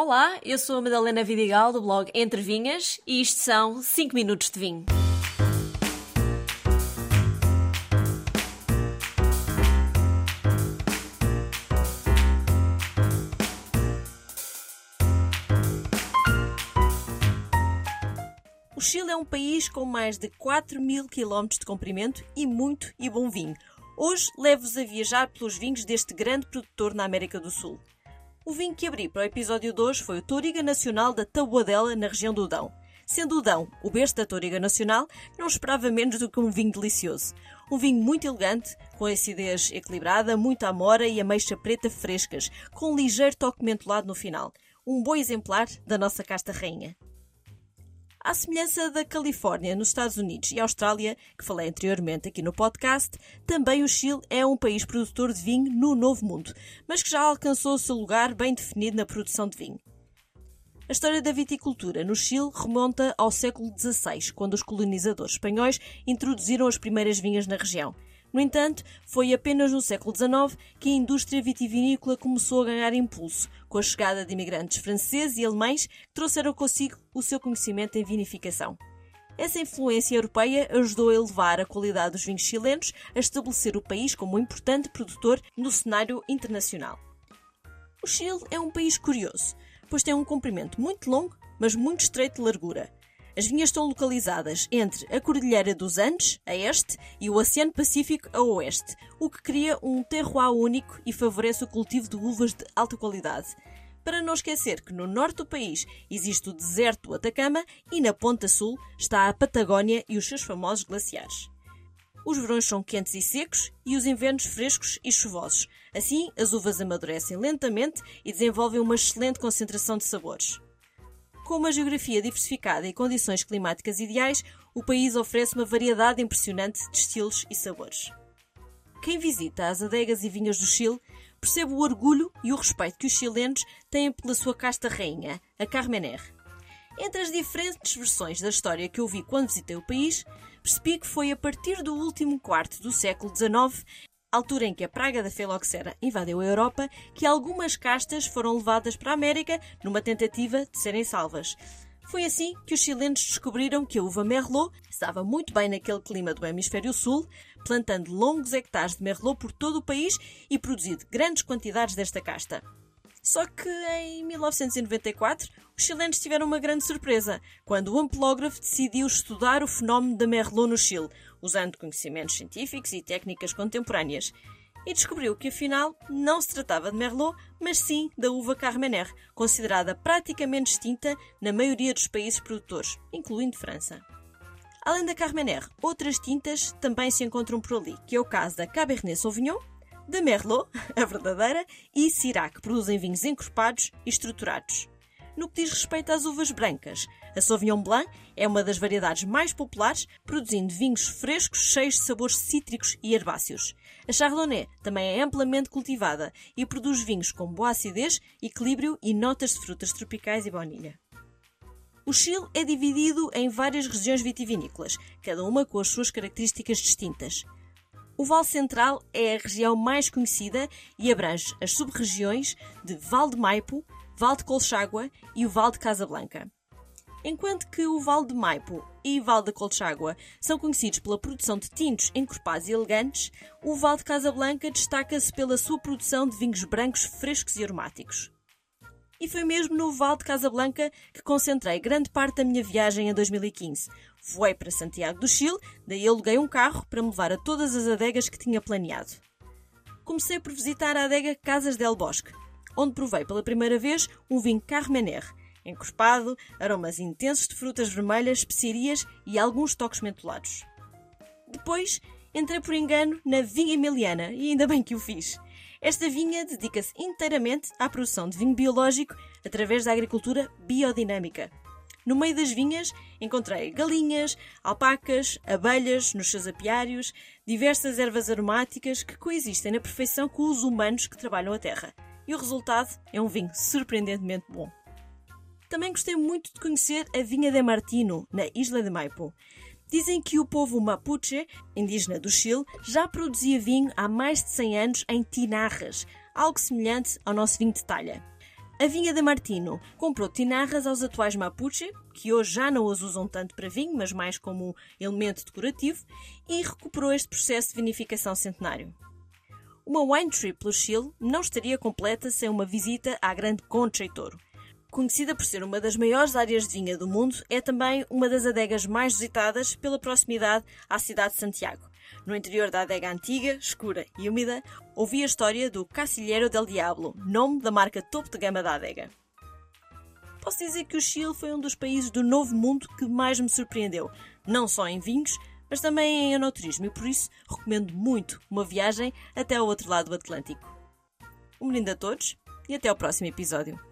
Olá, eu sou a Madalena Vidigal do blog Entre Vinhas e isto são 5 minutos de vinho. O Chile é um país com mais de 4 mil quilómetros de comprimento e muito e bom vinho. Hoje levo-vos a viajar pelos vinhos deste grande produtor na América do Sul. O vinho que abri para o episódio 2 foi o Toriga Nacional da Tabuadela, na região do Dão. Sendo o Dão o berço da Toriga Nacional, não esperava menos do que um vinho delicioso. Um vinho muito elegante, com acidez equilibrada, muita amora e ameixa preta frescas, com um ligeiro toque mentolado no final. Um bom exemplar da nossa casta rainha. À semelhança da Califórnia, nos Estados Unidos e Austrália, que falei anteriormente aqui no podcast, também o Chile é um país produtor de vinho no Novo Mundo, mas que já alcançou o seu lugar bem definido na produção de vinho. A história da viticultura no Chile remonta ao século XVI, quando os colonizadores espanhóis introduziram as primeiras vinhas na região. No entanto, foi apenas no século XIX que a indústria vitivinícola começou a ganhar impulso, com a chegada de imigrantes franceses e alemães que trouxeram consigo o seu conhecimento em vinificação. Essa influência europeia ajudou a elevar a qualidade dos vinhos chilenos, a estabelecer o país como um importante produtor no cenário internacional. O Chile é um país curioso, pois tem um comprimento muito longo, mas muito estreito de largura. As vinhas estão localizadas entre a Cordilheira dos Andes, a este, e o Oceano Pacífico, a oeste, o que cria um terroir único e favorece o cultivo de uvas de alta qualidade. Para não esquecer que no norte do país existe o deserto do Atacama e na ponta sul está a Patagónia e os seus famosos glaciares. Os verões são quentes e secos e os invernos frescos e chuvosos. Assim, as uvas amadurecem lentamente e desenvolvem uma excelente concentração de sabores. Com uma geografia diversificada e condições climáticas ideais, o país oferece uma variedade impressionante de estilos e sabores. Quem visita as adegas e vinhas do Chile percebe o orgulho e o respeito que os chilenos têm pela sua casta rainha, a Carmener. Entre as diferentes versões da história que eu vi quando visitei o país, percebi que foi a partir do último quarto do século XIX altura em que a praga da filoxera invadiu a Europa, que algumas castas foram levadas para a América numa tentativa de serem salvas. Foi assim que os chilenos descobriram que a uva Merlot estava muito bem naquele clima do hemisfério sul, plantando longos hectares de Merlot por todo o país e produzindo grandes quantidades desta casta. Só que em 1994 os chilenos tiveram uma grande surpresa quando o ampelógrafo decidiu estudar o fenómeno da Merlot no Chile, usando conhecimentos científicos e técnicas contemporâneas, e descobriu que afinal não se tratava de Merlot, mas sim da uva Carmener, considerada praticamente extinta na maioria dos países produtores, incluindo França. Além da Carmener, outras tintas também se encontram por ali, que é o caso da Cabernet Sauvignon, da Merlot, a verdadeira, e Syrah, que produzem vinhos encorpados e estruturados. No que diz respeito às uvas brancas, a Sauvignon Blanc é uma das variedades mais populares, produzindo vinhos frescos cheios de sabores cítricos e herbáceos. A Chardonnay também é amplamente cultivada e produz vinhos com boa acidez, equilíbrio e notas de frutas tropicais e baunilha. O Chile é dividido em várias regiões vitivinícolas, cada uma com as suas características distintas. O Vale Central é a região mais conhecida e abrange as sub-regiões de Val de Maipo, Val de Colchagua e o Val de Casablanca. Enquanto que o Val de Maipo e Val de Colchagua são conhecidos pela produção de tintos encorpados e elegantes, o Val de Casablanca destaca-se pela sua produção de vinhos brancos frescos e aromáticos. E foi mesmo no Val de Casablanca que concentrei grande parte da minha viagem em 2015. Voei para Santiago do Chile, daí aluguei um carro para me levar a todas as adegas que tinha planeado. Comecei por visitar a adega Casas del Bosque, onde provei pela primeira vez um vinho Carmener, encorpado, aromas intensos de frutas vermelhas, especiarias e alguns toques mentolados. Depois, entrei por engano na vinha emiliana e ainda bem que o fiz. Esta vinha dedica-se inteiramente à produção de vinho biológico através da agricultura biodinâmica. No meio das vinhas encontrei galinhas, alpacas, abelhas nos seus apiários, diversas ervas aromáticas que coexistem na perfeição com os humanos que trabalham a terra. E o resultado é um vinho surpreendentemente bom. Também gostei muito de conhecer a vinha de Martino, na Isla de Maipo. Dizem que o povo Mapuche, indígena do Chile, já produzia vinho há mais de 100 anos em tinarras, algo semelhante ao nosso vinho de talha. A vinha de Martino comprou tinarras aos atuais Mapuche, que hoje já não os usam tanto para vinho, mas mais como elemento decorativo, e recuperou este processo de vinificação centenário. Uma wine trip pelo Chile não estaria completa sem uma visita à Grande Concha e Toro. Conhecida por ser uma das maiores áreas de vinha do mundo, é também uma das adegas mais visitadas pela proximidade à cidade de Santiago. No interior da adega antiga, escura e úmida, ouvi a história do Cacilheiro del Diablo, nome da marca topo de gama da adega. Posso dizer que o Chile foi um dos países do Novo Mundo que mais me surpreendeu, não só em vinhos, mas também em enoturismo, e por isso recomendo muito uma viagem até ao outro lado do Atlântico. Um brinde a todos e até ao próximo episódio.